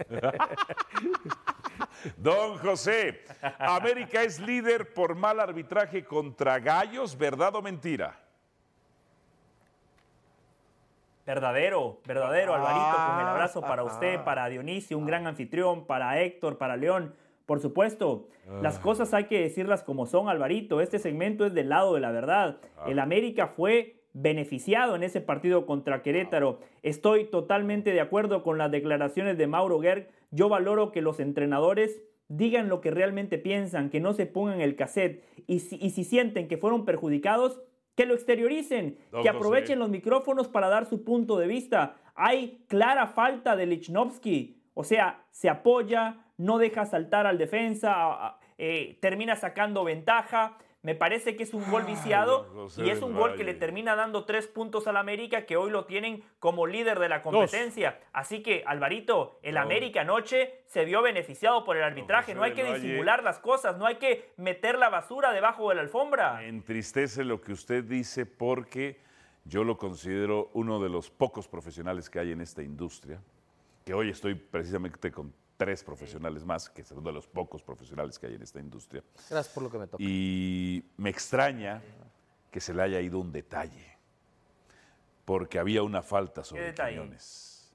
Don José, América es líder por mal arbitraje contra Gallos, ¿verdad o mentira? Verdadero, verdadero, Alvarito, con el abrazo para usted, para Dionisio, un gran anfitrión, para Héctor, para León. Por supuesto, las cosas hay que decirlas como son, Alvarito. Este segmento es del lado de la verdad. El América fue beneficiado en ese partido contra Querétaro. Estoy totalmente de acuerdo con las declaraciones de Mauro Gerg. Yo valoro que los entrenadores digan lo que realmente piensan, que no se pongan el cassette y si, y si sienten que fueron perjudicados, que lo exterioricen, que aprovechen los micrófonos para dar su punto de vista. Hay clara falta de Lichnowsky, o sea, se apoya, no deja saltar al defensa, eh, termina sacando ventaja. Me parece que es un gol viciado José y es un gol que le termina dando tres puntos al América que hoy lo tienen como líder de la competencia. Así que, Alvarito, el No. América anoche se vio beneficiado por el arbitraje. No hay que Valle. disimular las cosas, no hay que meter la basura debajo de la alfombra. Me entristece lo que usted dice porque yo lo considero uno de los pocos profesionales que hay en esta industria, que hoy estoy precisamente con tres profesionales más, que son de los pocos profesionales que hay en esta industria. Gracias por lo que me toca. Y me extraña que se le haya ido un detalle, porque había una falta sobre? Quiñones. Sí,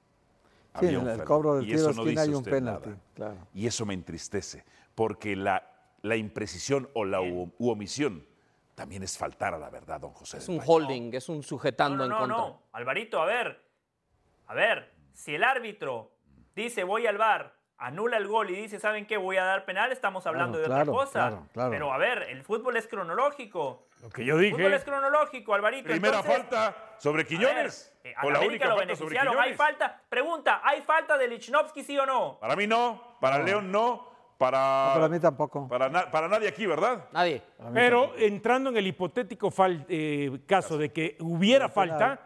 Había en un el cobro del tiro no hay un penalti, nada. claro. Y eso me entristece, porque la, la imprecisión o la u, u omisión también es faltar a la verdad, don José. Es un Valle. holding, es un sujetando no, no, en contra. no, Alvarito, a ver. A ver, si el árbitro dice voy al bar anula el gol y dice, ¿saben qué? Voy a dar penal, estamos hablando de claro, otra cosa. claro, claro. Pero a ver, el fútbol es cronológico. Lo que yo El fútbol dije. es cronológico, Alvarito. Primera entonces- falta sobre Quiñones. A ver, eh, a o la única lo falta sobre beneficiaron. ¿Hay Quiñones. falta? Pregunta, ¿hay falta de Lichnowsky, sí o no? Para mí no, para León no, para, No, para mí tampoco. para, na- para nadie aquí, ¿verdad? Nadie. Pero entrando en el hipotético fal- eh, caso de que hubiera falta,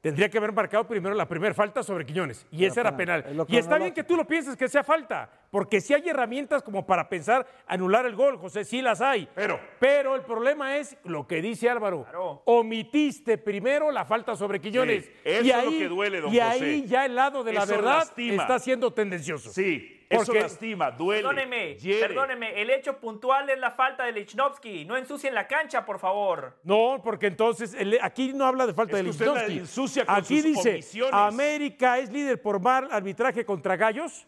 tendría que haber marcado primero la primera falta sobre Quiñones. Y esa era penal, penal. Y está bien que tú lo pienses que sea falta, porque si hay herramientas como para pensar anular el gol, José, sí las hay. Pero. Pero el problema es lo que dice Álvaro. Claro. Omitiste primero la falta sobre Quiñones. Sí, eso y es lo ahí, que duele, don Y ahí ya el lado de la Eso verdad lastima. está siendo tendencioso. Sí, eso Porque- lastima, duele. Perdóneme, hiere. perdóneme, el hecho puntual es la falta de Lichnowsky. No ensucien la cancha, por favor. No, porque entonces el- aquí no habla de falta Es de que usted la Lichnowsky. ensucia con Aquí sus dice, omisiones. América es líder por mal arbitraje contra Gallos.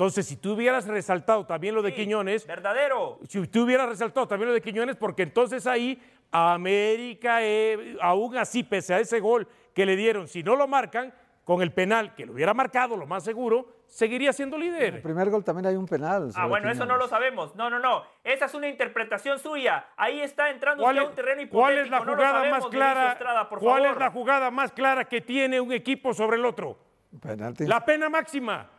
Entonces, si tú hubieras resaltado también lo de Sí, Quiñones, Verdadero. si tú hubieras resaltado también lo de Quiñones, porque entonces ahí América, eh, aún así, pese a ese gol que le dieron, si no lo marcan, con el penal que lo hubiera marcado, lo más seguro, seguiría siendo El líder. primer gol también hay un penal. Ah, bueno, eso no lo sabemos. No, no, no. Esa es una interpretación suya. Ahí está entrando ¿Cuál usted es, a un terreno hipotético. cuál es la No lo jugada sabemos, más clara? Estrada, por ¿Cuál favor. es la jugada más clara que tiene un equipo sobre el otro? Penalti. La pena máxima.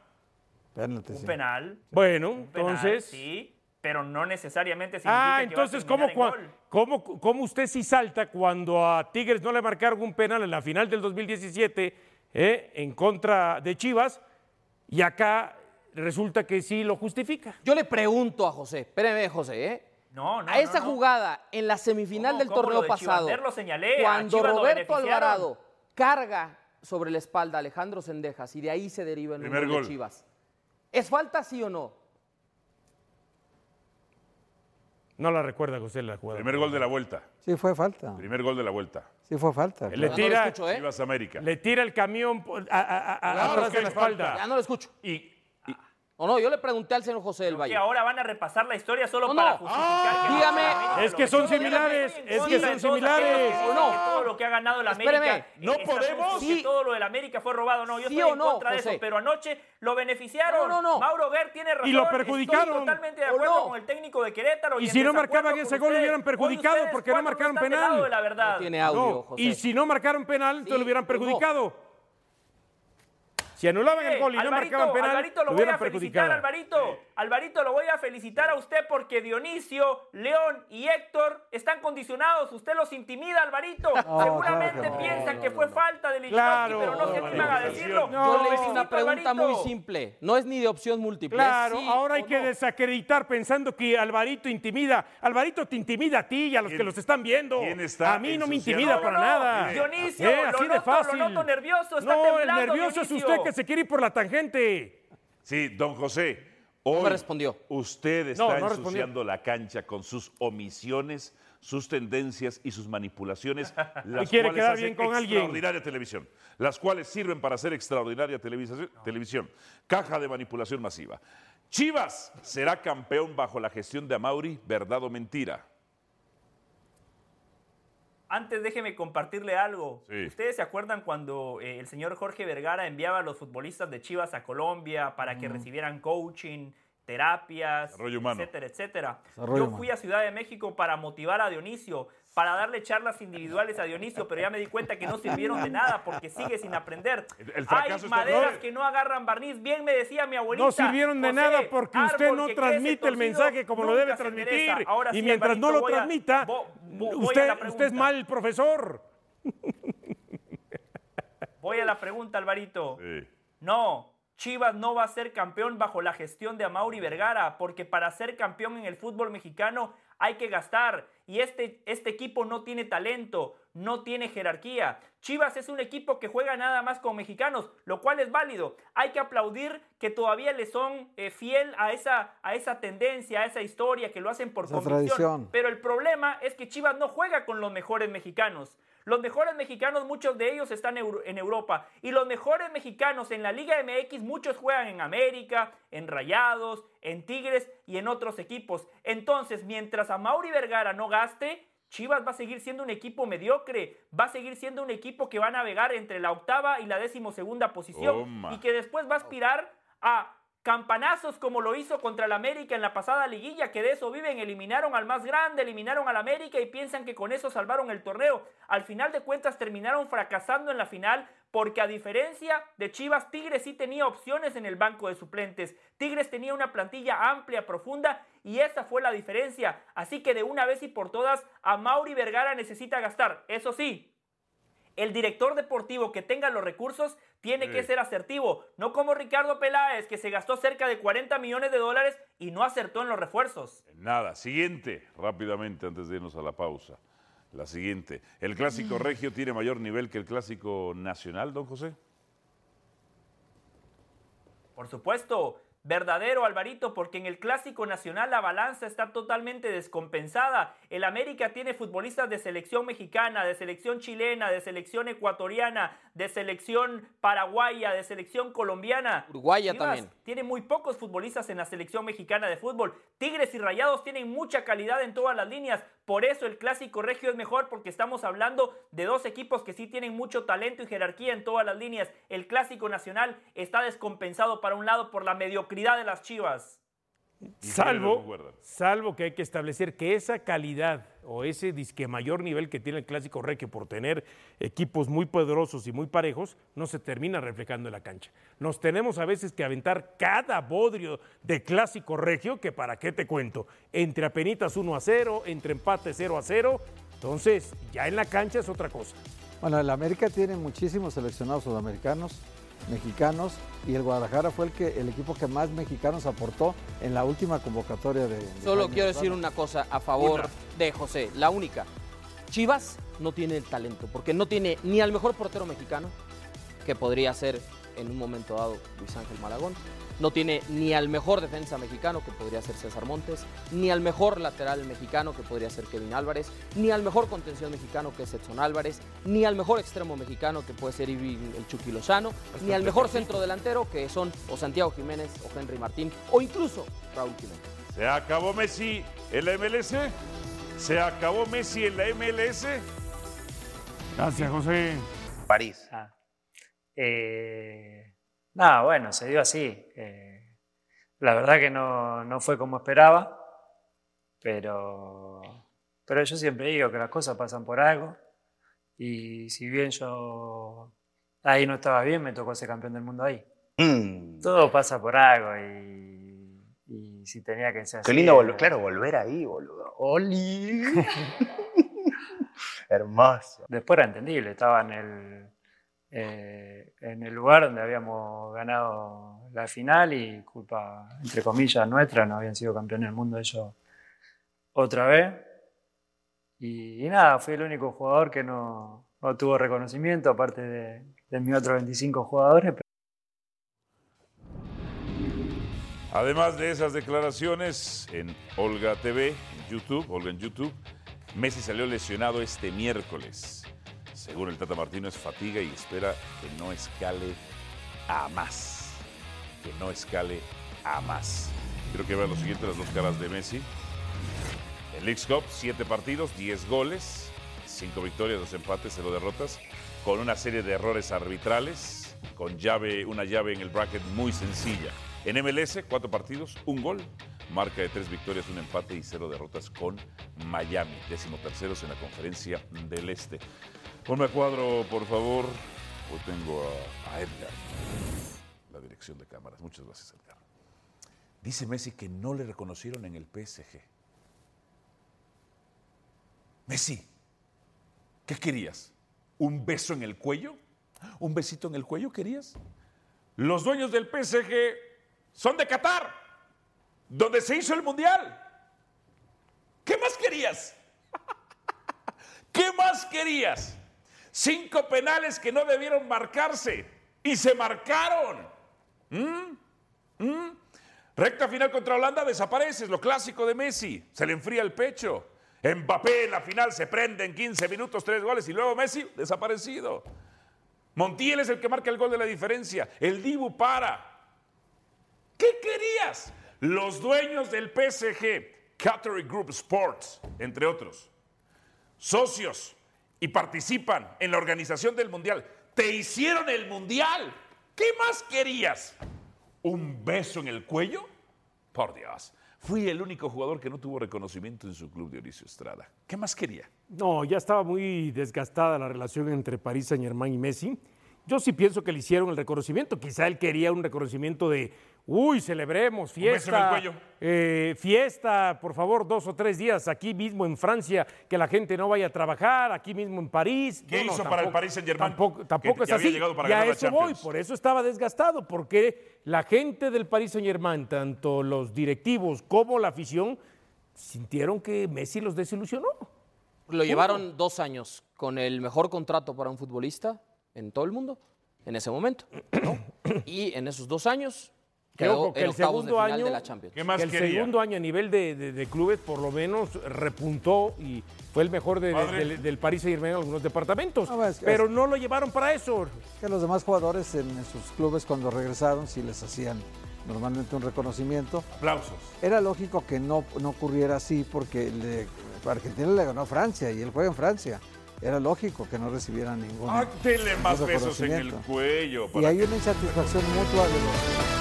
Penalti, Un sí. penal. Bueno, un penal, entonces. Sí, pero no necesariamente significa Ah, que entonces, va a ¿cómo, en gol. cómo, cómo usted sí salta cuando a Tigres no le marcaron un penal en la final del 2017 eh, en contra de Chivas y acá resulta que sí lo justifica? Yo le pregunto a José, espéreme, José, ¿eh? No, no, a esa no, no. jugada en la semifinal ¿Cómo, del torneo Lo de pasado, Chivander lo señalé, cuando Roberto. Alvarado carga sobre la espalda a Alejandro Sendejas y de ahí se deriva el Primer número de gol. Chivas. ¿Es falta sí o no? No la recuerda José la jugada. Primer gol de la vuelta. Sí, fue falta. Primer gol de la vuelta. Sí, fue falta. Le Ya no lo tira, escucho, ¿eh? América. le tira el camión a- a- a- Claro atrás que de la espalda. Ya no lo escucho. Y- O no, yo le pregunté al señor José del Que Valle. ahora van a repasar la historia solo No, para no. justificar que dígame. Es que son similares, es que son de similares. que ¿O no? que todo lo que ha ganado Espéreme. América. ¿No podemos? que Sí. todo lo del América fue robado. No, yo ¿Sí estoy en no, contra de eso. Pero anoche lo beneficiaron. No, no, no. Mauro Ver tiene razón. Y lo perjudicaron. Estoy totalmente de ¿O acuerdo no? con el técnico de Querétaro. Y si no marcaban ese gol, lo hubieran perjudicado porque no marcaron penal. de la verdad. Tiene audio, No, José. y si no marcaron penal, entonces lo hubieran no. perjudicado. Si anulaban el gol y no marcaban penal, Alvarito, lo lo voy a felicitar. Alvarito. Alvarito, lo voy a felicitar a usted porque Dionisio, León y Héctor están condicionados. Usted los intimida, Alvarito. Seguramente claro que no. piensan que fue falta de Lichnowsky, Claro. pero no se animan a decirlo. No, Yo le hice una pregunta Alvarito. muy simple. No es ni de opción múltiple. Claro, sí ahora hay que no. desacreditar pensando que Alvarito intimida. Alvarito te intimida a ti y a los ¿Quién- que los están viendo. quién está a mí no me intimida No, para nada. Dionisio, Eh, lo así de noto, lo fácil. noto nervioso, está no, el temblando, nervioso es usted que se quiere ir por la tangente. sí, don José, hoy me respondió. usted está No, no respondió. ensuciando la cancha con sus omisiones, sus tendencias y sus manipulaciones, las quiere cuales quedar hacen bien con alguien. extraordinaria televisión, las cuales sirven para hacer extraordinaria televisión. Caja de manipulación masiva. Chivas será campeón bajo la gestión de Amauri, verdad o mentira. Antes déjeme compartirle algo. Sí. ¿Ustedes se acuerdan cuando eh, el señor Jorge Vergara enviaba a los futbolistas de Chivas a Colombia para que recibieran coaching, terapias, etcétera, etcétera? Desarrollo Yo humano. fui a Ciudad de México para motivar a Dionisio, para darle charlas individuales a Dionisio, pero ya me di cuenta que no sirvieron de nada porque sigue sin aprender. El- el Hay maderas no. que no agarran barniz. Bien me decía mi abuelita. No sirvieron de José, nada porque usted no transmite el mensaje como lo debe transmitir. Ahora y mientras no lo a- transmita, usted, usted es mal profesor. Voy a la pregunta, Alvarito. Sí. No, Chivas no va a ser campeón bajo la gestión de Amauri Vergara, porque para ser campeón en el fútbol mexicano hay que gastar. Y este, este equipo no tiene talento, no tiene jerarquía. Chivas es un equipo que juega nada más con mexicanos, lo cual es válido. Hay que aplaudir que todavía le son eh, fiel a esa, a esa tendencia, a esa historia, que lo hacen por Esa convicción. tradición. Pero el problema es que Chivas no juega con los mejores mexicanos. Los mejores mexicanos, muchos de ellos están en Europa. Y los mejores mexicanos en la Liga MX, muchos juegan en América, en Rayados, en Tigres y en otros equipos. Entonces, mientras a Mauri Vergara no gaste, Chivas va a seguir siendo un equipo mediocre. Va a seguir siendo un equipo que va a navegar entre la octava y la decimosegunda posición. Y que después va a aspirar a campanazos como lo hizo contra el América en la pasada liguilla, que de eso viven, eliminaron al más grande, eliminaron al América y piensan que con eso salvaron el torneo. Al final de cuentas terminaron fracasando en la final porque a diferencia de Chivas, Tigres sí tenía opciones en el banco de suplentes. Tigres tenía una plantilla amplia, profunda y esa fue la diferencia. Así que de una vez y por todas, a Mauri Vergara necesita gastar. Eso sí, el director deportivo que tenga los recursos tiene que ser asertivo, no como Ricardo Peláez, que se gastó cerca de 40 millones de dólares y no acertó en los refuerzos. Nada, siguiente, rápidamente antes de irnos a la pausa. La siguiente. ¿El clásico regio tiene mayor nivel que el clásico nacional, don José? Por supuesto, verdadero, Alvarito, porque en el Clásico Nacional la balanza está totalmente descompensada. El América tiene futbolistas de selección mexicana, de selección chilena, de selección ecuatoriana, de selección paraguaya, de selección colombiana. Uruguaya Chivas también. Tiene muy pocos futbolistas en la selección mexicana de fútbol. Tigres y Rayados tienen mucha calidad en todas las líneas. Por eso el Clásico Regio es mejor, porque estamos hablando de dos equipos que sí tienen mucho talento y jerarquía en todas las líneas. El Clásico Nacional está descompensado para un lado por la mediocridad de las Chivas. Salvo, salvo que hay que establecer que esa calidad o ese disque mayor nivel que tiene el clásico regio por tener equipos muy poderosos y muy parejos, no se termina reflejando en la cancha. Nos tenemos a veces que aventar cada bodrio de clásico regio, que para qué te cuento, entre apenitas 1 a 0, entre empate 0 a 0, entonces ya en la cancha es otra cosa. Bueno, el América tiene muchísimos seleccionados sudamericanos, mexicanos, y el Guadalajara fue el, que, el equipo que más mexicanos aportó en la última convocatoria de... de Solo Jaime quiero decir una cosa a favor de José, la única. Chivas no tiene el talento, porque no tiene ni al mejor portero mexicano, que podría ser en un momento dado Luis Ángel Malagón, no tiene ni al mejor defensa mexicano, que podría ser César Montes, ni al mejor lateral mexicano, que podría ser Kevin Álvarez, ni al mejor contención mexicano, que es Edson Álvarez, ni al mejor extremo mexicano, que puede ser Irving el Chucky Lozano, ni al mejor centro delantero, que son o Santiago Jiménez o Henry Martín, o incluso Raúl Jiménez. ¿Se acabó Messi en la MLS? ¿Se acabó Messi en la MLS? Gracias, José. París. Eh, nada, bueno, se dio así. Eh, la verdad que no, no fue como esperaba, pero, pero yo siempre digo que las cosas pasan por algo. Y si bien yo ahí no estaba bien, me tocó ser campeón del mundo ahí. Mm. Todo pasa por algo y, y si tenía que ser así. Qué lindo, eh, claro, volver ahí, boludo. ¡Oli! Hermoso. Después era entendible, estaba en el, eh, en el lugar donde habíamos ganado la final y culpa, entre comillas, nuestra, no habían sido campeones del mundo ellos otra vez. Y, y nada, fui el único jugador que no, no tuvo reconocimiento, aparte de, de mis otros 25 jugadores. Además de esas declaraciones en Olga TV, YouTube, Olga en YouTube, Messi salió lesionado este miércoles. Según el Tata Martino es fatiga y espera que no escale a más. Que no escale a más. Quiero que vean lo siguiente, las dos caras de Messi. En Leagues Cup, siete partidos, 10 goles, cinco victorias, dos empates, cero derrotas, con una serie de errores arbitrales, con llave, una llave en el bracket muy sencilla. En MLS, cuatro partidos, un gol, marca de tres victorias, un empate y cero derrotas con Miami, décimo terceros en la conferencia del Este. Ponme a cuadro, por favor. Hoy tengo a, a Edgar, la dirección de cámaras. Muchas gracias, Edgar. Dice Messi que no le reconocieron en el PSG. Messi, ¿qué querías? ¿Un beso en el cuello? ¿Un besito en el cuello querías? Los dueños del PSG son de Qatar, donde se hizo el Mundial. ¿Qué más querías? ¿Qué más querías? Cinco penales que no debieron marcarse y se marcaron. ¿Mm? ¿Mm? Recta final contra Holanda desapareces, lo clásico de Messi. Se le enfría el pecho. Mbappé en la final se prende en 15 minutos, tres goles y luego Messi desaparecido. Montiel es el que marca el gol de la diferencia. El Dibu para. ¿Qué querías? Los dueños del PSG, Qatari Group Sports, entre otros, socios y participan en la organización del Mundial. Te hicieron el Mundial. ¿Qué más querías? ¿Un beso en el cuello? Por Dios. Fui el único jugador que no tuvo reconocimiento en su club de Dionisio Estrada. ¿Qué más quería? No, ya estaba muy desgastada la relación entre París Saint Germain y Messi. Yo sí pienso que le hicieron el reconocimiento. Quizá él quería un reconocimiento de, uy, celebremos, beso en el fiesta, cuello. eh, fiesta, por favor, dos o tres días aquí mismo en Francia, que la gente no vaya a trabajar, aquí mismo en París. ¿Qué hizo para el Paris Saint-Germain? Tampoco, tampoco Que- es así. llegado para y a eso voy, por eso estaba desgastado, porque la gente del Paris Saint Germain, tanto los directivos como la afición, sintieron que Messi los desilusionó. Lo llevaron dos años con el mejor contrato para un futbolista en todo el mundo en ese momento. ¿no? Y en esos dos años quedó que el de segundo año, de la Champions. ¿Qué más que el quería? segundo año a nivel de, de- de clubes por lo menos repuntó y fue el mejor de- de- Padre. del, del Paris Saint Germain en algunos departamentos. No, es que- pero no lo llevaron para eso. Que los demás jugadores en, en sus clubes cuando regresaron sí les hacían normalmente un reconocimiento. Aplausos. Era lógico que no, no ocurriera así porque le- Argentina le ganó a Francia y él juega en Francia. Era lógico que no recibieran ningún, Ah, denle más besos en el reconocimiento. cuello. Y hay que- una insatisfacción mutua de los...